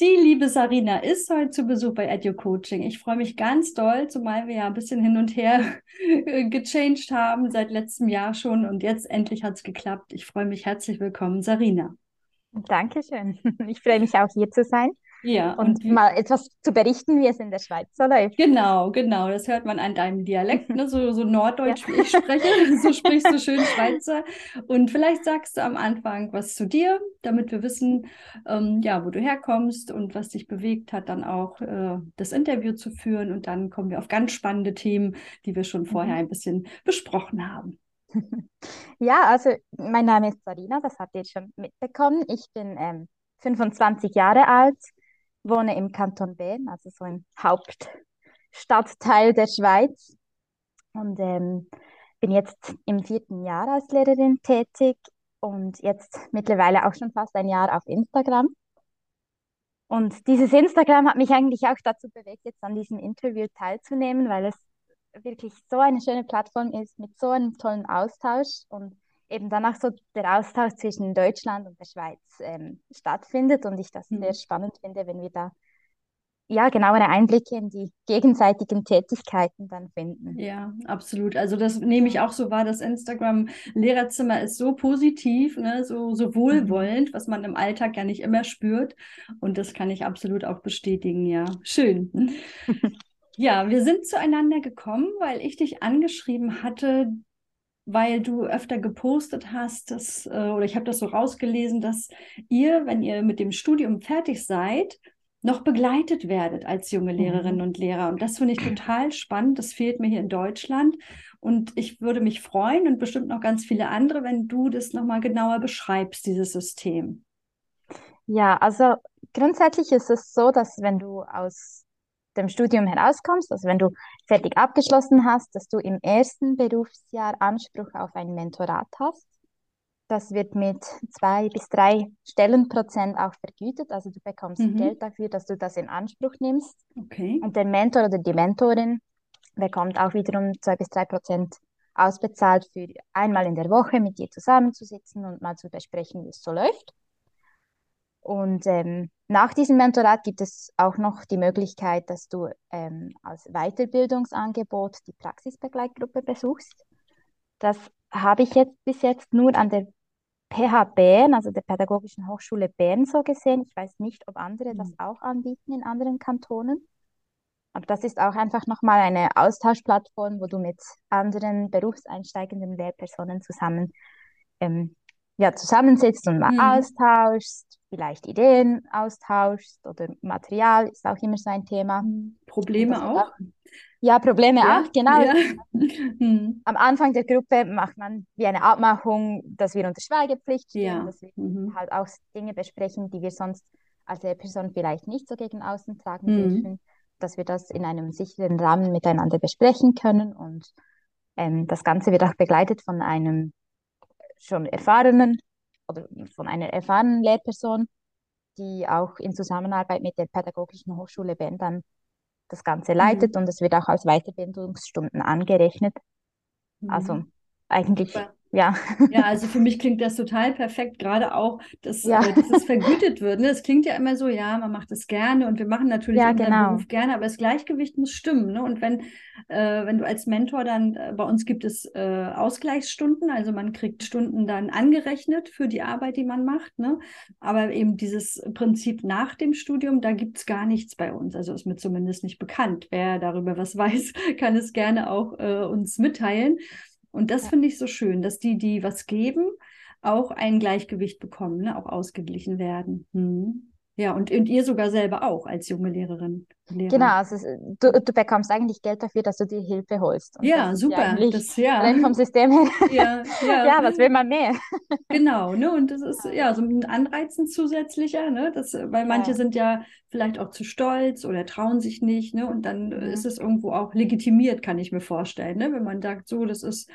Die liebe Sarina ist heute zu Besuch bei Edu Coaching. Ich freue mich ganz doll, zumal wir ja ein bisschen hin und her gechanged haben seit letztem Jahr schon und jetzt endlich hat es geklappt. Ich freue mich herzlich willkommen, Sarina. Dankeschön. Ich freue mich auch hier zu sein. Ja, und, und mal etwas zu berichten, wie es in der Schweiz so läuft. Genau, genau. Das hört man an deinem Dialekt, ne? so, so Norddeutsch, ja. wie ich spreche. So sprichst du schön Schweizer. Und vielleicht sagst du am Anfang was zu dir, damit wir wissen, ähm, ja, wo du herkommst und was dich bewegt hat, dann auch äh, das Interview zu führen. Und dann kommen wir auf ganz spannende Themen, die wir schon vorher mhm. ein bisschen besprochen haben. Ja, also mein Name ist Sarina, das habt ihr schon mitbekommen. Ich bin ähm, 25 Jahre alt wohne im Kanton Bern, also so im Hauptstadtteil der Schweiz. Und ähm, bin jetzt im vierten Jahr als Lehrerin tätig und jetzt mittlerweile auch schon fast ein Jahr auf Instagram. Und dieses Instagram hat mich eigentlich auch dazu bewegt, jetzt an diesem Interview teilzunehmen, weil es wirklich so eine schöne Plattform ist mit so einem tollen Austausch und eben danach so der Austausch zwischen Deutschland und der Schweiz ähm, stattfindet und ich das mhm. sehr spannend finde, wenn wir da ja, genauere Einblicke in die gegenseitigen Tätigkeiten dann finden. Ja, absolut. Also das nehme ich auch so wahr. Das Instagram-Lehrerzimmer ist so positiv, ne, so, so wohlwollend, mhm. was man im Alltag ja nicht immer spürt. Und das kann ich absolut auch bestätigen, ja. Schön. ja, wir sind zueinander gekommen, weil ich dich angeschrieben hatte, weil du öfter gepostet hast, dass, äh, oder ich habe das so rausgelesen, dass ihr, wenn ihr mit dem Studium fertig seid, noch begleitet werdet als junge mhm. Lehrerinnen und Lehrer. Und das finde ich total spannend. Das fehlt mir hier in Deutschland. Und ich würde mich freuen und bestimmt noch ganz viele andere, wenn du das nochmal genauer beschreibst, dieses System. Ja, also grundsätzlich ist es so, dass wenn du aus dem Studium herauskommst, also wenn du fertig abgeschlossen hast, dass du im ersten Berufsjahr Anspruch auf ein Mentorat hast. Das wird mit zwei bis drei Stellenprozent auch vergütet. Also du bekommst mhm. Geld dafür, dass du das in Anspruch nimmst. Okay. Und der Mentor oder die Mentorin bekommt auch wiederum zwei bis drei Prozent ausbezahlt für einmal in der Woche mit dir zusammenzusitzen und mal zu besprechen, wie es so läuft. Und ähm, nach diesem Mentorat gibt es auch noch die Möglichkeit, dass du ähm, als Weiterbildungsangebot die Praxisbegleitgruppe besuchst. Das habe ich jetzt bis jetzt nur an der PH Bern, also der Pädagogischen Hochschule Bern, so gesehen. Ich weiß nicht, ob andere das mhm. auch anbieten in anderen Kantonen. Aber das ist auch einfach nochmal eine Austauschplattform, wo du mit anderen berufseinsteigenden Lehrpersonen zusammen ähm, ja, zusammensitzt und mal mhm. austauschst, vielleicht Ideen austauschst oder Material ist auch immer so ein Thema. Mhm. Probleme auch? Ja, Probleme ja. auch, genau. Ja. Mhm. Am Anfang der Gruppe macht man wie eine Abmachung, dass wir unter Schweigepflicht stehen, ja. dass wir mhm. halt auch Dinge besprechen, die wir sonst als Lehrperson vielleicht nicht so gegen außen tragen mhm. dürfen, dass wir das in einem sicheren Rahmen miteinander besprechen können und ähm, das Ganze wird auch begleitet von einem schon erfahrenen oder von einer erfahrenen Lehrperson, die auch in Zusammenarbeit mit der Pädagogischen Hochschule Bern dann das Ganze leitet mhm. und es wird auch als Weiterbildungsstunden angerechnet. Mhm. Also eigentlich Super. Ja. Ja, also für mich klingt das total perfekt, gerade auch, dass, ja. äh, dass es vergütet wird. Ne? Es klingt ja immer so, ja, man macht es gerne und wir machen natürlich ja, unseren genau. Beruf gerne, aber das Gleichgewicht muss stimmen. Ne? Und wenn, äh, wenn du als Mentor dann, äh, bei uns gibt es äh, Ausgleichsstunden, also man kriegt Stunden dann angerechnet für die Arbeit, die man macht. Ne? Aber eben dieses Prinzip nach dem Studium, da gibt es gar nichts bei uns. Also ist mir zumindest nicht bekannt. Wer darüber was weiß, kann es gerne auch uns mitteilen. Und das finde ich so schön, dass die, die was geben, auch ein Gleichgewicht bekommen, ne? auch ausgeglichen werden. Hm. Ja, und, und ihr sogar selber auch als junge Lehrerin. Lehrer. Genau, also du, du bekommst eigentlich Geld dafür, dass du dir Hilfe holst. Und ja, super. Das, ja. Rein vom System her. Ja, ja. ja, was will man mehr? Genau, ne? Und das ist ja so ein Anreizen zusätzlicher, ne? Das, weil manche ja. sind ja vielleicht auch zu stolz oder trauen sich nicht, ne? Und dann mhm. ist es irgendwo auch legitimiert, kann ich mir vorstellen, ne? Wenn man sagt, so, das ist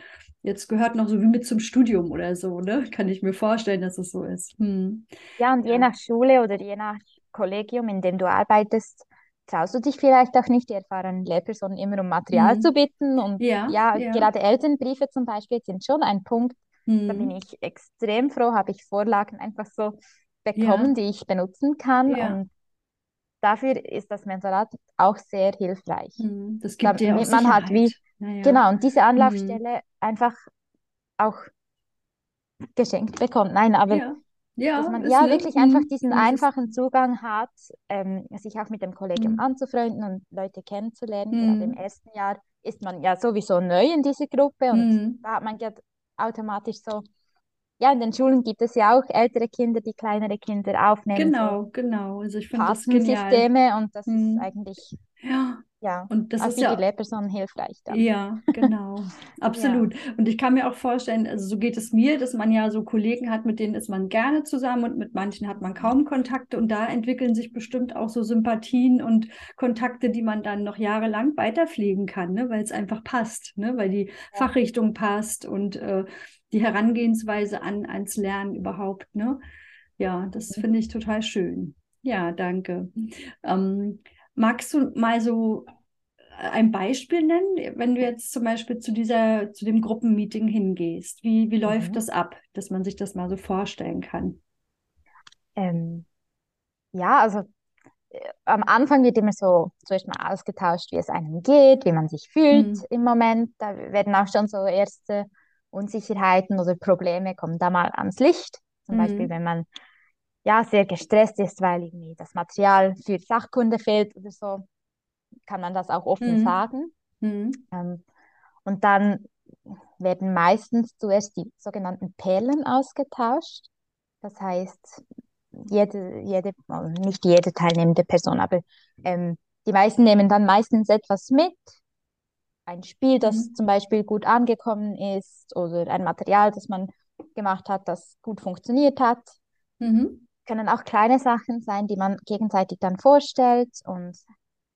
jetzt gehört noch so wie mit zum Studium oder so, ne? Kann ich mir vorstellen, dass es so ist. Hm. Ja, und je nach Schule oder je nach Kollegium, in dem du arbeitest, traust du dich vielleicht auch nicht, die erfahrenen Lehrpersonen immer um Material mhm. zu bitten. Und ja, ja, ja, gerade Elternbriefe zum Beispiel sind schon ein Punkt, mhm. da bin ich extrem froh, habe ich Vorlagen einfach so bekommen, ja. die ich benutzen kann. Und dafür ist das Mentorat auch sehr hilfreich. Mhm. Das gibt dir auch Damit man hat wie. Naja. genau, und diese Mhm. Anlaufstelle einfach auch geschenkt bekommt. Nein, aber Ja, ja, dass man ja wirklich einfach Mhm. diesen es ist, einfachen Zugang hat, ähm, sich auch mit dem Kollegium mhm. anzufreunden und Leute kennenzulernen. Gerade im Mhm. ersten Jahr ist man ja sowieso neu in dieser Gruppe und Mhm. da hat man ja automatisch so, ja, in den Schulen gibt es ja auch ältere Kinder, die kleinere Kinder aufnehmen, so Genau, genau. Also ich finde das genial. Patensysteme und das ist Mhm. eigentlich, Ja, ja, und das ist für die ja Lehrpersonen hilfreich dann. Ja, genau, Ja. absolut. Und ich kann mir auch vorstellen, also so geht es mir, dass man ja so Kollegen hat, mit denen ist man gerne zusammen und mit manchen hat man kaum Kontakte und da entwickeln sich bestimmt auch so Sympathien und Kontakte, die man dann noch jahrelang weiterpflegen kann, ne? Weil es einfach passt, ne? Weil die Ja. Fachrichtung passt und äh, die Herangehensweise an, ans Lernen überhaupt, ne? Ja, das Mhm. finde ich total schön. Ja, danke. Ähm, magst du mal so ein Beispiel nennen, wenn du jetzt zum Beispiel zu dieser, zu dem Gruppenmeeting hingehst? Wie, wie läuft Mhm. das ab, dass man sich das mal so vorstellen kann? Ähm, ja, also äh, am Anfang wird immer so zuerst mal ausgetauscht, wie es einem geht, wie man sich fühlt Hm. im Moment. Da werden auch schon so erste Unsicherheiten oder Probleme kommen da mal ans Licht. Zum Beispiel, Hm. wenn man ja sehr gestresst ist, weil irgendwie das Material für Sachkunde fehlt oder so, kann man das auch offen Hm. sagen. Hm. Ähm, und dann werden meistens zuerst die sogenannten Perlen ausgetauscht. Das heißt, jede, jede, also nicht jede teilnehmende Person, aber ähm, die meisten nehmen dann meistens etwas mit. Ein Spiel, das Hm. zum Beispiel gut angekommen ist oder ein Material, das man gemacht hat, das gut funktioniert hat. Mhm. Können auch kleine Sachen sein, die man gegenseitig dann vorstellt und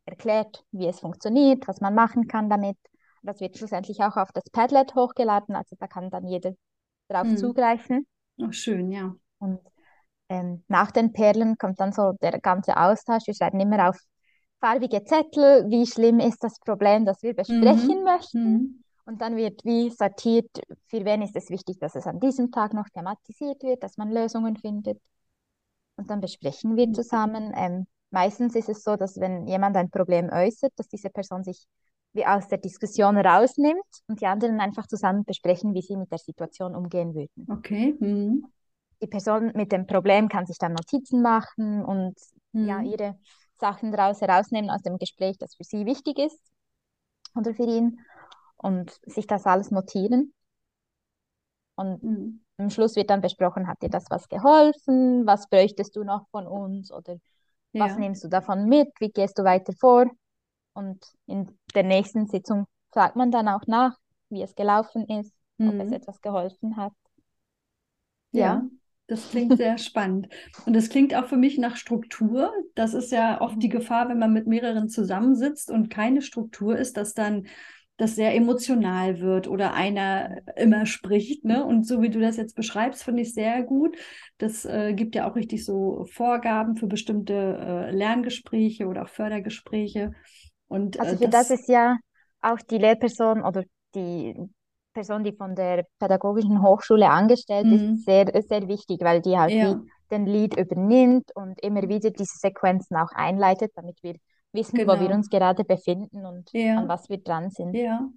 erklärt, wie es funktioniert, was man machen kann damit. Das wird schlussendlich auch auf das Padlet hochgeladen, also da kann dann jeder darauf Hm. zugreifen. Ach, schön, ja. Und ähm, nach den Perlen kommt dann so der ganze Austausch. Wir schreiben immer auf farbige Zettel, wie schlimm ist das Problem, das wir besprechen Mhm. möchten. Mhm. Und dann wird wie sortiert, für wen ist es wichtig, dass es an diesem Tag noch thematisiert wird, dass man Lösungen findet. Und dann besprechen wir Mhm. zusammen. Ähm, meistens ist es so, dass wenn jemand ein Problem äußert, dass diese Person sich wie aus der Diskussion rausnimmt und die anderen einfach zusammen besprechen, wie sie mit der Situation umgehen würden. Okay. Mhm. Die Person mit dem Problem kann sich dann Notizen machen und ja, Mhm. ihre Sachen daraus herausnehmen aus dem Gespräch, das für sie wichtig ist oder für ihn und sich das alles notieren. Und Mhm. Am Schluss wird dann besprochen, hat dir das was geholfen? Was bräuchtest du noch von uns? Oder was Ja. nimmst du davon mit? Wie gehst du weiter vor? Und in der nächsten Sitzung fragt man dann auch nach, wie es gelaufen ist, ob es Mhm. etwas geholfen hat. Ja, Ja. das klingt sehr spannend. Und das klingt auch für mich nach Struktur. Das ist ja oft die Mhm. Gefahr, wenn man mit mehreren zusammensitzt und keine Struktur ist, dass dann das sehr emotional wird oder einer immer spricht, ne? Und so wie du das jetzt beschreibst, finde ich sehr gut. Das äh, gibt ja auch richtig so Vorgaben für bestimmte äh, Lerngespräche oder auch Fördergespräche. Und Also äh, für das das, ist ja auch die Lehrperson oder die Person, die von der Pädagogischen Hochschule angestellt ist, hm, sehr, sehr wichtig, weil die halt ja, den Lead übernimmt und immer wieder diese Sequenzen auch einleitet, damit wir wissen, wo wir genau. uns gerade befinden und an Ja, was wir dran sind. ja,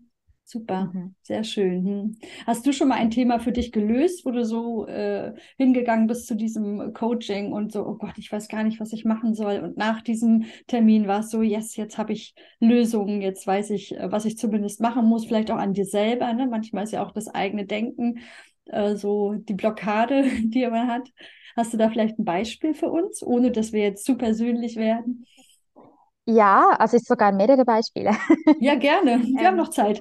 super, Mhm. sehr schön. Hm. Hast du schon mal ein Thema für dich gelöst, wo du so äh, hingegangen bist zu diesem Coaching und so, oh Gott, ich weiß gar nicht, was ich machen soll. Und nach diesem Termin war es so, yes, jetzt habe ich Lösungen, jetzt weiß ich, äh, was ich zumindest machen muss, vielleicht auch an dir selber. Ne? Manchmal ist ja auch das eigene Denken äh, so die Blockade, die man hat. Hast du da vielleicht ein Beispiel für uns, ohne dass wir jetzt zu persönlich werden? Ja, also es sogar mehrere Beispiele. Ja, gerne. Wir haben Ähm, noch Zeit.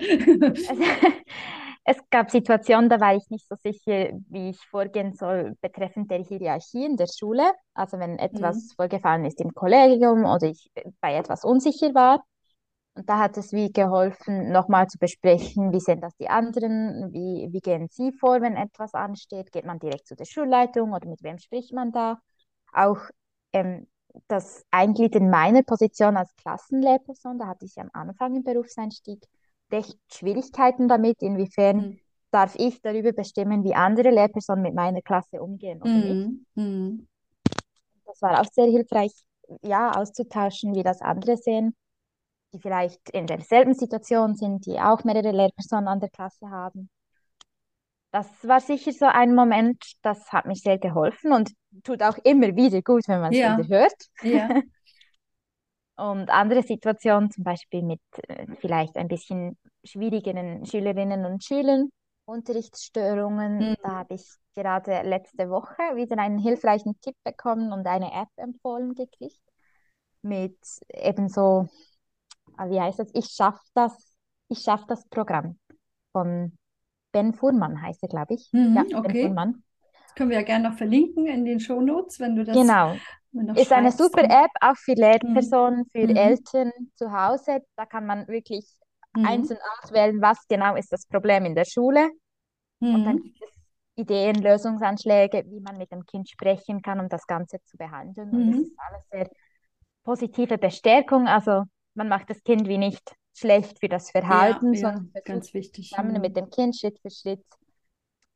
Also, es gab Situationen, da war ich nicht so sicher, wie ich vorgehen soll betreffend der Hierarchie in der Schule. Also wenn etwas vorgefallen ist im Kollegium oder ich bei etwas unsicher war. Und da hat es wie geholfen, nochmal zu besprechen, wie sehen das die anderen, wie, wie gehen sie vor, wenn etwas ansteht. Geht man direkt zu der Schulleitung oder mit wem spricht man da? Auch ähm, das Eingliedern meiner Position als Klassenlehrperson, da hatte ich am Anfang im Berufseinstieg recht Schwierigkeiten damit, inwiefern Hm. darf ich darüber bestimmen, wie andere Lehrpersonen mit meiner Klasse umgehen oder nicht. Hm. Hm. Das war auch sehr hilfreich, ja, auszutauschen, wie das andere sehen, die vielleicht in derselben Situation sind, die auch mehrere Lehrpersonen an der Klasse haben. Das war sicher so ein Moment, das hat mir sehr geholfen und tut auch immer wieder gut, wenn man es Ja, wieder hört. ja. Und andere Situationen, zum Beispiel mit äh, vielleicht ein bisschen schwierigeren Schülerinnen und Schülern, Unterrichtsstörungen, Mhm. da habe ich gerade letzte Woche wieder einen hilfreichen Tipp bekommen und eine App empfohlen gekriegt mit eben so, ah, wie heißt das? Ich schaff das, ich schaff das Programm von Ben Fuhrmann heißt er, glaube ich. Mhm, Ja, Ben okay. Fuhrmann. Das können wir ja gerne noch verlinken in den Shownotes, wenn du das Genau. Ist eine super App, auch für mhm. Lehrpersonen, für Mhm. Eltern zu Hause. Da kann man wirklich Mhm. einzeln auswählen, was genau ist das Problem in der Schule. Und dann Mhm. gibt es Ideen, Lösungsanschläge, wie man mit dem Kind sprechen kann, um das Ganze zu behandeln. Und es Mhm. ist alles sehr positive Bestärkung. Also man macht das Kind wie nicht schlecht für das Ja, Verhalten, ja, sondern versucht ganz wichtig. zusammen mit Mhm. dem Kind Schritt für Schritt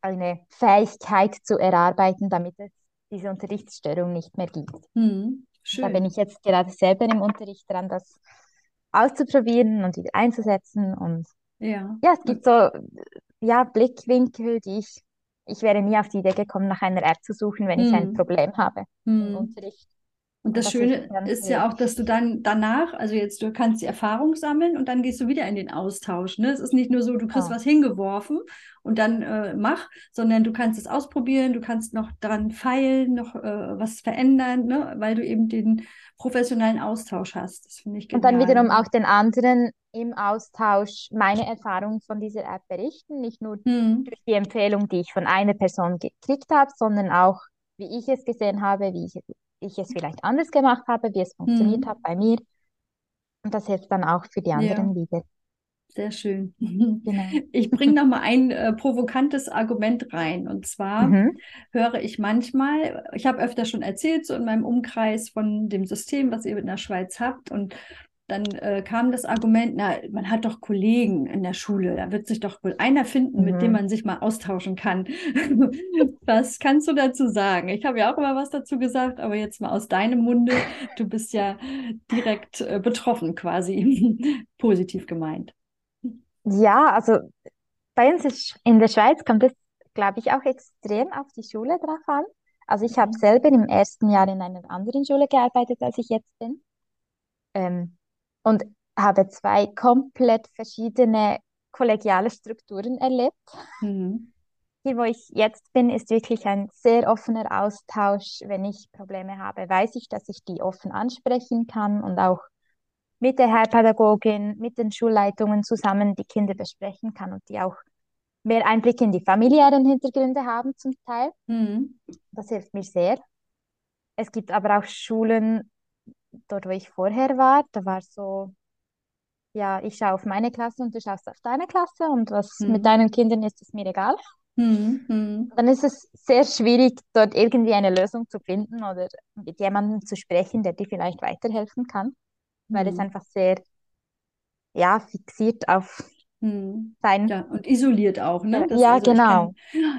eine Fähigkeit zu erarbeiten, damit es diese Unterrichtsstörung nicht mehr gibt. Mhm. Da bin ich jetzt gerade selber im Unterricht dran, das auszuprobieren und wieder einzusetzen. Und Ja. ja, es gibt so ja, Blickwinkel, die ich, ich wäre nie auf die Idee gekommen, nach einer App zu suchen, wenn ich ein Mhm. Problem habe im Mhm. Unterricht. Und das das Schöne ist ja auch, dass du dann danach, also jetzt, du kannst die Erfahrung sammeln und dann gehst du wieder in den Austausch. Ne? Es ist nicht nur so, du kriegst Genau. was hingeworfen und dann äh, mach, sondern du kannst es ausprobieren, du kannst noch daran feilen, noch äh, was verändern, ne? Weil du eben den professionellen Austausch hast. Das finde ich Und dann genial. wiederum auch den anderen im Austausch meine Erfahrung von dieser App berichten, nicht nur Mhm. durch die Empfehlung, die ich von einer Person gekriegt habe, sondern auch, wie ich es gesehen habe, wie ich, ich es vielleicht anders gemacht habe, wie es funktioniert hat Mhm. bei mir. Und das hilft dann auch für die Ja. anderen wieder. Sehr schön. Genau. Ich bringe noch mal ein äh, provokantes Argument rein. Und zwar Mhm. höre ich manchmal, ich habe öfter schon erzählt, so in meinem Umkreis von dem System, was ihr in der Schweiz habt. Und dann äh, kam das Argument, na, man hat doch Kollegen in der Schule, da wird sich doch wohl einer finden, mit dem Mhm. man sich mal austauschen kann. Was kannst du dazu sagen? Ich habe ja auch immer was dazu gesagt, aber jetzt mal aus deinem Munde. Du bist ja direkt äh, betroffen quasi, positiv gemeint. Ja, also bei uns ist, in der Schweiz kommt es, glaube ich, auch extrem auf die Schule drauf an. Also ich habe Mhm. selber im ersten Jahr in einer anderen Schule gearbeitet, als ich jetzt bin. Ähm, und habe zwei komplett verschiedene kollegiale Strukturen erlebt. Mhm. Hier, wo ich jetzt bin, ist wirklich ein sehr offener Austausch. Wenn ich Probleme habe, weiß ich, dass ich die offen ansprechen kann und auch mit der Heilpädagogin, mit den Schulleitungen zusammen die Kinder besprechen kann und die auch mehr Einblick in die familiären Hintergründe haben zum Teil. Mhm. Das hilft mir sehr. Es gibt aber auch Schulen, dort wo ich vorher war, da war so, ja, ich schaue auf meine Klasse und du schaust auf deine Klasse und was mit Mhm. deinen Kindern ist, ist mir egal. Mhm. Mhm. Dann ist es sehr schwierig, dort irgendwie eine Lösung zu finden oder mit jemandem zu sprechen, der dir vielleicht weiterhelfen kann, weil es Mhm. einfach sehr, ja, fixiert auf Mhm. sein, Ja, und isoliert auch, ne? Das, ja, also ich genau,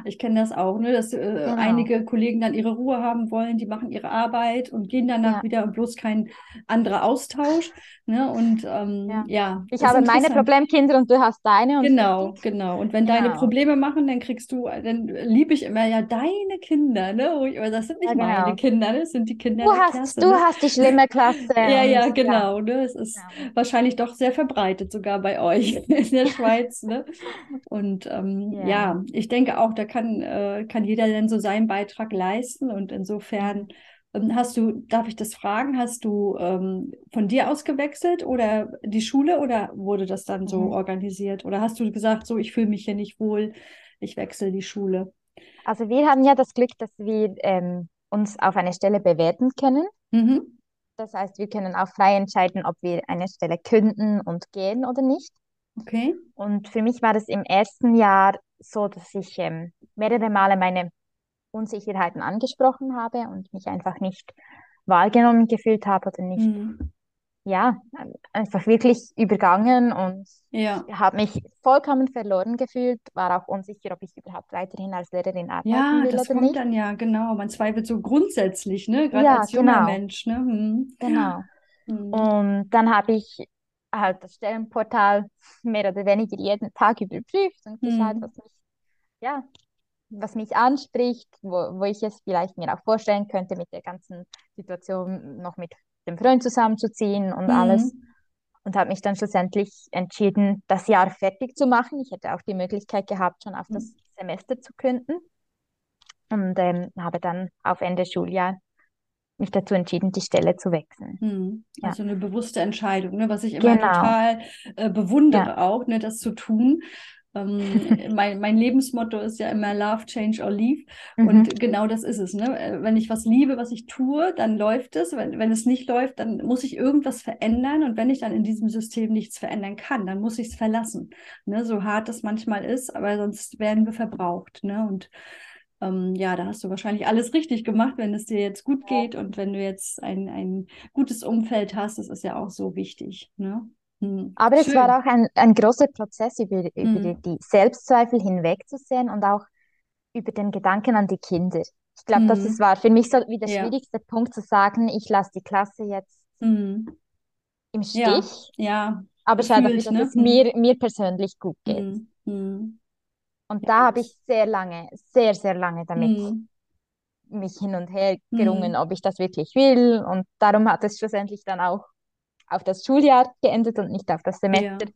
ich kenne das auch, ne? Dass äh, genau, einige Kollegen dann ihre Ruhe haben wollen, die machen ihre Arbeit und gehen danach ja, wieder und bloß kein anderer Austausch, ne? Und ja. ähm, ja, Ich ist habe meine. Problemkinder und du hast deine und Genau, genau. Und wenn deine Genau, Probleme machen, dann kriegst du, dann liebe ich immer ja deine Kinder, ne? Wo ich, aber das sind ja, nicht meine genau. Kinder, ne? Das sind die Kinder Du der hast, Klasse, du ne? hast die schlimme Klasse Ja, ja, ja, genau, ne? Es ist genau. wahrscheinlich doch sehr verbreitet, sogar bei euch Schweiz, ne? Und ähm, Ja. ja, ich denke auch, da kann, äh, kann jeder dann so seinen Beitrag leisten. Und insofern ähm, hast du, darf ich das fragen, hast du ähm, von dir aus gewechselt oder die Schule oder wurde das dann so Mhm. organisiert? Oder hast du gesagt, so, ich fühle mich hier nicht wohl, ich wechsle die Schule? Also wir haben ja das Glück, dass wir ähm, uns auf eine Stelle bewerben können. Mhm. Das heißt, wir können auch frei entscheiden, ob wir eine Stelle künden und gehen oder nicht. Okay. Und für mich war es im ersten Jahr so, dass ich ähm, mehrere Male meine Unsicherheiten angesprochen habe und mich einfach nicht wahrgenommen gefühlt habe oder nicht Mhm. ja, einfach wirklich übergangen und Ja. habe mich vollkommen verloren gefühlt, war auch unsicher, ob ich überhaupt weiterhin als Lehrerin arbeiten Ja, will das oder kommt nicht. dann ja, genau. Man zweifelt so grundsätzlich, ne? Gerade Ja, als junger genau, Mensch, ne? Hm. genau. Hm. Und dann habe ich halt das Stellenportal mehr oder weniger jeden Tag überprüft und geschaut, Hm. was mich, ja, was mich anspricht, wo, wo ich es vielleicht mir auch vorstellen könnte, mit der ganzen Situation noch mit dem Freund zusammenzuziehen und alles. Hm. Und habe mich dann schlussendlich entschieden, das Jahr fertig zu machen. Ich hätte auch die Möglichkeit gehabt, schon auf das Semester zu künden. Und ähm, habe dann auf Ende Schuljahr mich dazu entschieden, die Stelle zu wechseln. Hm. Ja. Also eine bewusste Entscheidung, ne? Was ich immer Genau. total äh, bewundere Ja. auch, ne? Das zu tun. Ähm, mein, mein Lebensmotto ist ja immer Love, Change or Leave. Mhm. Und genau das ist es. Ne? Äh, Wenn ich was liebe, was ich tue, dann läuft es. Wenn, wenn es nicht läuft, dann muss ich irgendwas verändern. Und wenn ich dann in diesem System nichts verändern kann, dann muss ich es verlassen. Ne? So hart es manchmal ist, aber sonst werden wir verbraucht. Ne? Und ähm, ja, da hast du wahrscheinlich alles richtig gemacht, wenn es dir jetzt gut geht und wenn du jetzt ein, ein gutes Umfeld hast. Das ist ja auch so wichtig. Ne? Hm. Aber es Schön. war auch ein, ein großer Prozess, über, über Hm. die Selbstzweifel hinwegzusehen und auch über den Gedanken an die Kinder. Ich glaube, das ist, Hm. war für mich so wie der Ja. schwierigste Punkt zu sagen, ich lasse die Klasse jetzt Hm. im Ja, Stich, ja, aber schaue dafür, gefühlt, dass ne? es Hm. mir, mir persönlich gut geht. Hm. Und Ja, da habe ich sehr lange, sehr, sehr lange damit Hm. mich hin und her gerungen, Hm. ob ich das wirklich will. Und darum hat es schlussendlich dann auch auf das Schuljahr geendet und nicht auf das Semester, Ja,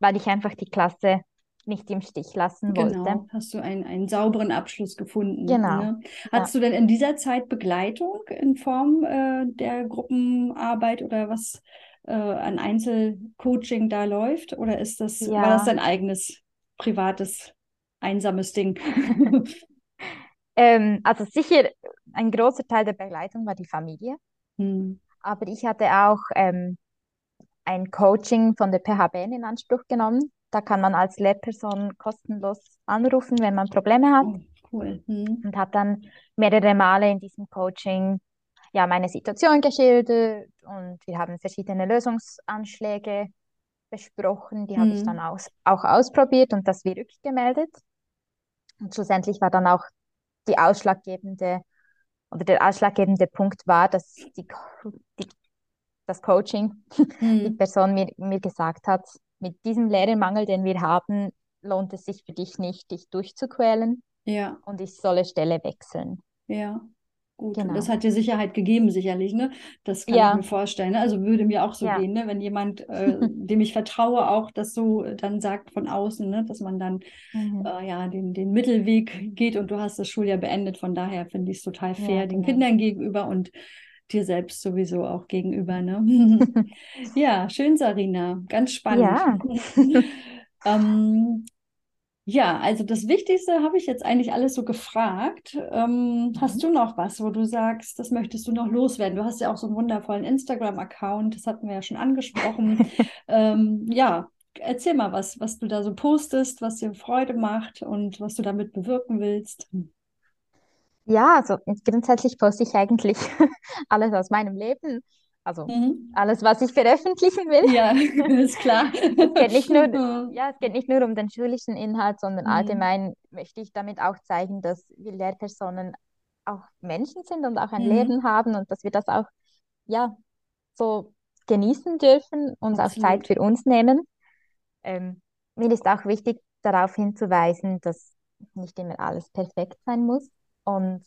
weil ich einfach die Klasse nicht im Stich lassen wollte. genau. Hast du einen, einen sauberen Abschluss gefunden, Genau, ne? ja. Hattest du denn in dieser Zeit Begleitung in Form äh, der Gruppenarbeit oder was äh, an Einzelcoaching da läuft? Oder ist das, war das Ja, dein eigenes, privates, einsames Ding? ähm, also sicher ein großer Teil der Begleitung war die Familie, Hm. aber ich hatte auch ähm, ein Coaching von der PHBN in Anspruch genommen. Da kann man als Lehrperson kostenlos anrufen, wenn man Probleme hat Oh, cool. Hm. und habe dann mehrere Male in diesem Coaching ja meine Situation geschildert und wir haben verschiedene Lösungsanschläge besprochen. Die habe ich dann Hm. aus, auch ausprobiert und das wie rückgemeldet. Und schlussendlich war dann auch die ausschlaggebende oder der ausschlaggebende Punkt war, dass die, die, das Coaching, die Hm. Person mir, mir gesagt hat, mit diesem Lehrermangel, den wir haben, lohnt es sich für dich nicht, dich durchzuquälen Ja, und ich solle Stelle wechseln. ja. Gut, und das Genau. hat dir Sicherheit gegeben, sicherlich, ne? Das kann ich Ja, mir vorstellen. Ne? Also würde mir auch so ja. gehen, ne? Wenn jemand, äh, dem ich vertraue, auch das so äh, dann sagt von außen, ne? Dass man dann Mhm. äh, ja den, den Mittelweg geht und du hast das Schuljahr beendet. Von daher finde ich es total Ja, fair, den genau. Kindern gegenüber und dir selbst sowieso auch gegenüber, ne? Ja, schön, Sarina. Ganz spannend. Ja. Ähm, ja, also das Wichtigste habe ich jetzt eigentlich alles so gefragt. Ähm, hast Mhm. du noch was, wo du sagst, das möchtest du noch loswerden? Du hast ja auch so einen wundervollen Instagram-Account, das hatten wir ja schon angesprochen. Ähm, ja, erzähl mal was, was du da so postest, was dir Freude macht und was du damit bewirken willst. Ja, also grundsätzlich poste ich eigentlich alles aus meinem Leben. Also Mhm. alles, was ich veröffentlichen will. Ja, ist klar. Es geht nicht nur, Mhm. ja, es geht nicht nur um den schulischen Inhalt, sondern Mhm. allgemein möchte ich damit auch zeigen, dass wir Lehrpersonen auch Menschen sind und auch ein Mhm. Leben haben und dass wir das auch, ja, so genießen dürfen, uns auch Zeit Absolut. für uns nehmen. Ähm, mir ist auch wichtig, darauf hinzuweisen, dass nicht immer alles perfekt sein muss. Und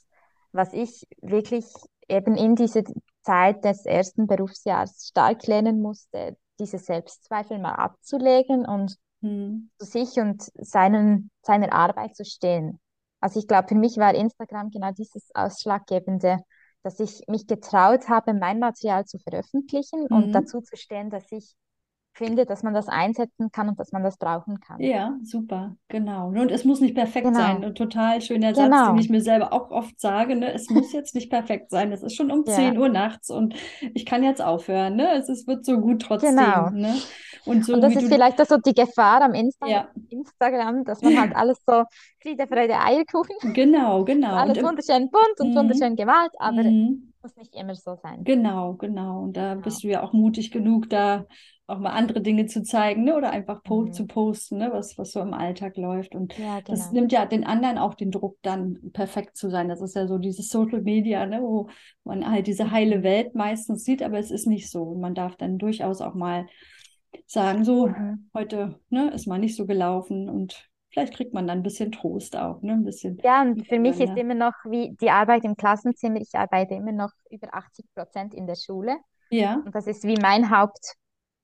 was ich wirklich eben in dieser Zeit des ersten Berufsjahres stark lernen musste, diese Selbstzweifel mal abzulegen und Mhm. zu sich und seinen, seiner Arbeit zu stehen. Also ich glaube, für mich war Instagram genau dieses Ausschlaggebende, dass ich mich getraut habe, mein Material zu veröffentlichen und Mhm. dazu zu stehen, dass ich finde, dass man das einsetzen kann und dass man das brauchen kann. Ja, super, genau. Und es muss nicht perfekt sein. Genau, Ein total schöner Satz, den genau, ich mir selber auch oft sage, ne? Es muss jetzt nicht perfekt sein. Es ist schon um 10 ja, Uhr nachts und ich kann jetzt aufhören, ne? Es ist, wird so gut trotzdem, genau. ne? Und Und so das wie ist du, vielleicht auch so die Gefahr am Insta ja, Instagram, dass man halt alles so Friede, Freude, Eierkuchen, genau, genau. Und alles wunderschön bunt und mhm, wunderschön gemalt, aber mhm. Muss nicht immer so sein. Genau, genau. Und da Genau. bist du ja auch mutig genug, da auch mal andere Dinge zu zeigen, ne? Oder einfach po Mhm. zu posten, ne? Was, was so im Alltag läuft. Und Ja, das genau. nimmt ja den anderen auch den Druck, dann perfekt zu sein. Das ist ja so dieses Social Media, ne? Wo man halt diese heile. Welt meistens sieht, aber es ist nicht so. Und man darf dann durchaus auch mal sagen, so, Mhm. heute, ne, ist mal nicht so gelaufen und vielleicht kriegt man dann ein bisschen Trost auch, ne? Ein bisschen Ja, und für mich ist immer noch wie die Arbeit im Klassenzimmer, ich arbeite immer noch über 80 Prozent in der Schule Ja, und das ist wie mein ja,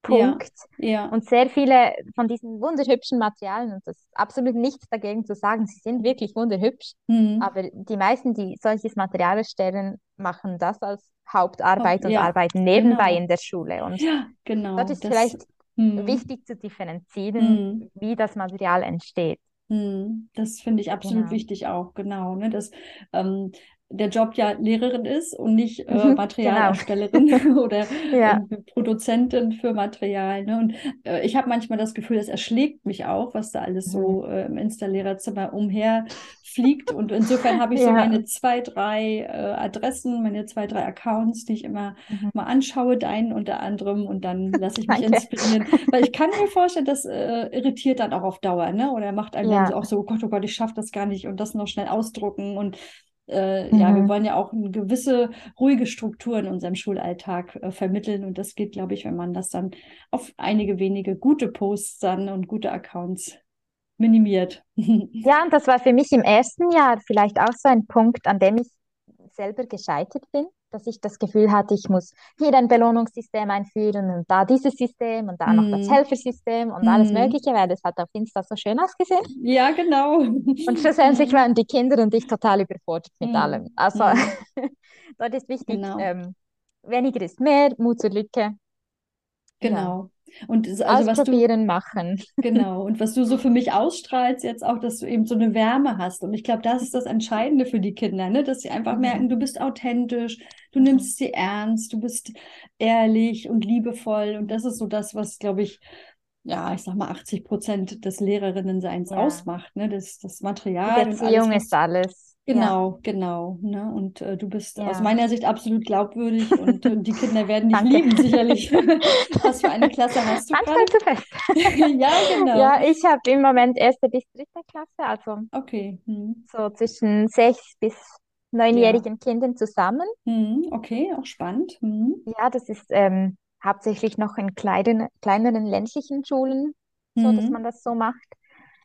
Hauptpunkt. ja. Und sehr viele von diesen wunderhübschen Materialien, und das ist absolut nichts dagegen zu sagen, sie sind wirklich wunderhübsch, Hm. aber die meisten, die solches Material erstellen, machen das als Hauptarbeit und Ja, arbeiten nebenbei genau. in der Schule. Und Ja, dort genau. ist Das, vielleicht hm, wichtig zu differenzieren, hm, wie das Material entsteht. hm. Das finde ich absolut Genau. wichtig auch, genau, ne, dass ähm, der Job ja Lehrerin ist und nicht äh, genau. Materialerstellerin oder Ja. ähm, Produzentin für Material. Ne? Und äh, ich habe manchmal das Gefühl, das erschlägt mich auch, was da alles Mhm. so äh, im Insta-Lehrerzimmer umherfliegt. Und insofern habe ich so Ja. meine zwei, drei äh, Adressen, meine zwei, drei Accounts, die ich immer Mhm. mal anschaue, deinen unter anderem, und dann lasse ich mich Danke. inspirieren. Weil ich kann mir vorstellen, das äh, irritiert dann auch auf Dauer, ne? Oder macht einem Ja. so auch so, oh Gott, oh Gott, ich schaffe das gar nicht und das noch schnell ausdrucken. Und äh, ja, wir Mhm. wollen ja auch eine gewisse ruhige Struktur in unserem Schulalltag äh, vermitteln. Und das geht, glaube ich, wenn man das dann auf einige wenige gute Posts dann und gute Accounts minimiert. Ja, und das war für mich im ersten Jahr vielleicht auch so ein Punkt, an dem ich selber gescheitert bin, dass ich das Gefühl hatte, ich muss hier ein Belohnungssystem einführen und da dieses System und da noch das Hm. Helfersystem und alles Hm. Mögliche, weil das hat auf Insta so schön ausgesehen. Ja, genau. Und schlussendlich Hm. waren die Kinder und ich total überfordert mit allem. Hm. Also dort ist wichtig, Genau. ähm, weniger ist mehr, Mut zur Lücke. Ja, Genau. Und es- also was du, ausprobieren, machen. genau, und was du so für mich ausstrahlst jetzt auch, dass du eben so eine Wärme hast. Und ich glaube, das ist das Entscheidende für die Kinder, ne? Dass sie einfach merken, Mhm. du bist authentisch, du nimmst sie ernst, du bist ehrlich und liebevoll. Und das ist so das, was, glaube ich, ja, ich sag mal, 80 Prozent des Lehrerinnenseins Ja, ausmacht, ne? Das, das die Material und alles, Beziehung ist was alles. Ja, Genau, genau. Ne? Und äh, du bist aus ja. meiner Sicht absolut glaubwürdig und äh, die Kinder werden dich lieben, sicherlich. Was für eine Klasse hast du Manchmal zu fest. Ja, genau. Ja, ich habe im Moment erste bis dritte Klasse, also Okay. Hm. so zwischen sechs bis Ja. neunjährigen Kindern zusammen. Hm. Okay, auch spannend. Hm. Ja, das ist ähm, hauptsächlich noch in kleinen, kleineren ländlichen Schulen so, dass man Hm. das so macht.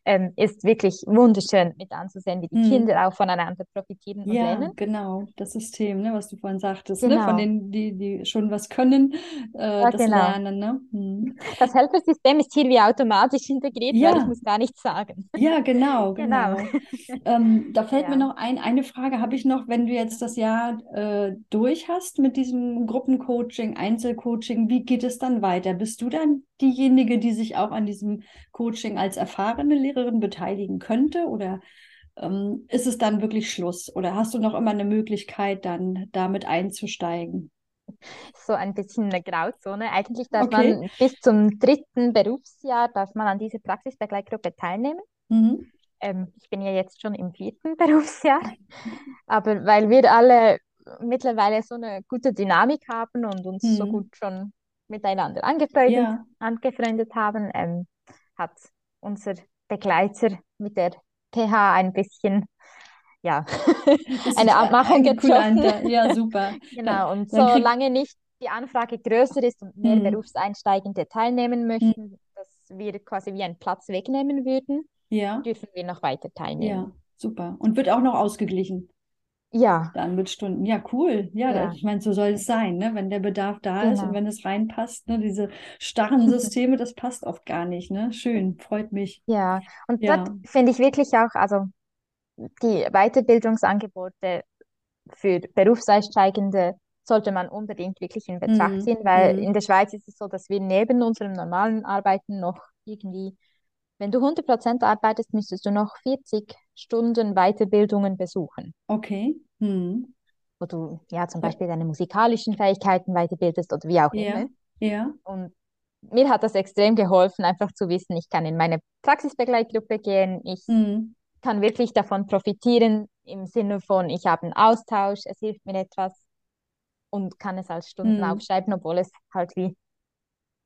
Ähm, ist wirklich wunderschön mit anzusehen, wie die Hm. Kinder auch voneinander profitieren und Ja, lernen. genau. Das System, ne, was du vorhin sagtest, ne? Von Genau. denen, die, die schon was können, äh, Ja, das genau. Lernen, ne? Hm. Das Helfersystem ist hier wie automatisch integriert, weil ich Ja, muss gar nichts sagen. Ja, genau, Genau. genau. Ähm, da fällt mir Ja. noch ein, eine Frage habe ich noch, wenn du jetzt das Jahr äh, durch hast mit diesem Gruppencoaching, Einzelcoaching, wie geht es dann weiter? Bist du dann diejenige, die sich auch an diesem Coaching als erfahrene Lehrerin beteiligen könnte? Oder ähm, ist es dann wirklich Schluss? Oder hast du noch immer eine Möglichkeit, dann damit einzusteigen? so ein bisschen eine Grauzone. Eigentlich darf Okay. man bis zum dritten Berufsjahr darf man an dieser Praxisbegleitgruppe teilnehmen. Mhm. Ähm, ich bin ja jetzt schon im vierten Berufsjahr, aber weil wir alle mittlerweile so eine gute Dynamik haben und uns so Mhm. gut schon miteinander angefreundet, Ja, angefreundet haben, ähm, hat unser Begleiter mit der PH ein bisschen ja, eine Abmachung getroffen. Ja, super. Genau, und dann solange nicht die Anfrage größer ist und mehr Mhm. Berufseinsteigende teilnehmen Mhm. möchten, dass wir quasi wie einen Platz wegnehmen würden, Ja. dürfen wir noch weiter Ja, teilnehmen. super. Und wird auch noch ausgeglichen Ja, dann mit Stunden. Ja, cool. Ja, ja, ich meine, so soll es sein, ne? Wenn der Bedarf da ist und genau. wenn es reinpasst, ne? Diese starren Systeme, das passt oft gar nicht, ne? Schön, freut mich. Ja, und Ja. dort finde ich wirklich auch, also die Weiterbildungsangebote für Berufseinsteigende sollte man unbedingt wirklich in Betracht Mhm. ziehen, weil Mhm. in der Schweiz ist es so, dass wir neben unserem normalen Arbeiten noch irgendwie, wenn du 100% arbeitest, müsstest du noch 40 Stunden Weiterbildungen besuchen, Okay. Mhm. wo du ja zum. Beispiel deine musikalischen Fähigkeiten weiterbildest oder wie auch immer. Ja. Und mir hat das extrem geholfen, einfach zu wissen, ich kann in meine Praxisbegleitgruppe gehen, ich Mhm. kann wirklich davon profitieren im Sinne von, ich habe einen Austausch, es hilft mir etwas. und kann es als Stunden Mhm. aufschreiben, obwohl es halt wie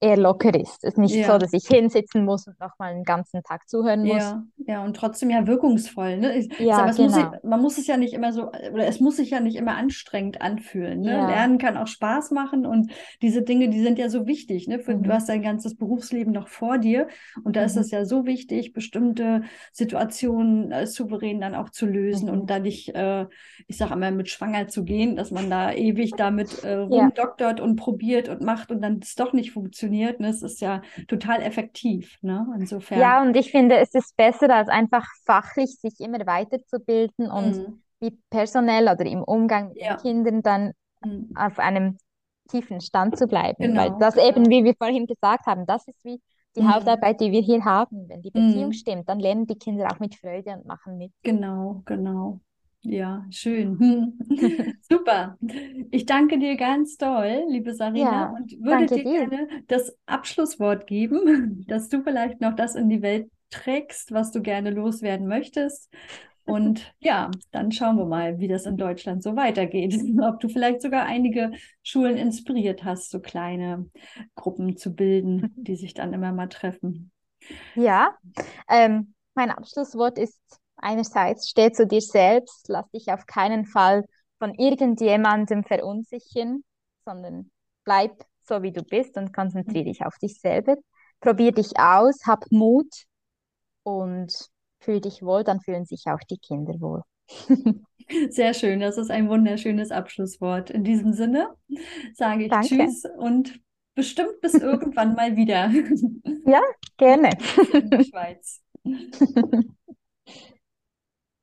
eher locker ist. Es ist nicht so, Ja. dass ich hinsitzen muss und nochmal einen ganzen Tag zuhören muss. Ja, ja, und trotzdem ja wirkungsvoll, ne? Ich, Ja, sag es muss genau. man muss es ja nicht immer so, oder es muss sich ja nicht immer anstrengend anfühlen, ne? Ja. Lernen kann auch Spaß machen und diese Dinge, die sind ja so wichtig, ne? Für, du Mhm. hast dein ganzes Berufsleben noch vor dir und da ist Mhm. es ja so wichtig, bestimmte Situationen äh, souverän dann auch zu lösen Mhm. und da nicht, äh, ich sag immer, mit schwanger zu gehen, dass man da ewig damit äh, rumdoktert und probiert und macht und dann es doch nicht funktioniert, ne? Es ist ja total effektiv, ne? Insofern. Ja, und ich finde, es ist besser, als einfach fachlich sich immer weiterzubilden und Mhm. wie personell oder im Umgang mit Ja. den Kindern dann Mhm. auf einem tiefen Stand zu bleiben. Weil Genau, das genau. eben, wie wir vorhin gesagt haben, das ist wie die Mhm. Hausarbeit, die wir hier haben. Wenn die Beziehung Mhm. stimmt, dann lernen die Kinder auch mit Freude und machen mit. Genau, genau. Ja, schön. Super. Ich danke dir ganz doll, liebe Sarina, Ja, und würde dir dir. gerne das Abschlusswort geben, dass du vielleicht noch das in die Welt trägst, was du gerne loswerden möchtest. Und ja, dann schauen wir mal, wie das in Deutschland so weitergeht. Ob du vielleicht sogar einige Schulen inspiriert hast, so kleine Gruppen zu bilden, die sich dann immer mal treffen. Ja, ähm, mein Abschlusswort ist einerseits, steh zu dir selbst, lass dich auf keinen Fall von irgendjemandem verunsichern, sondern bleib so, wie du bist und konzentriere dich auf dich selber. Probier dich aus, hab Mut und fühl dich wohl, dann fühlen sich auch die Kinder wohl. Sehr schön, das ist ein wunderschönes Abschlusswort. In diesem Sinne sage ich Danke. Tschüss und bestimmt bis irgendwann mal wieder Ja, gerne. in der Schweiz.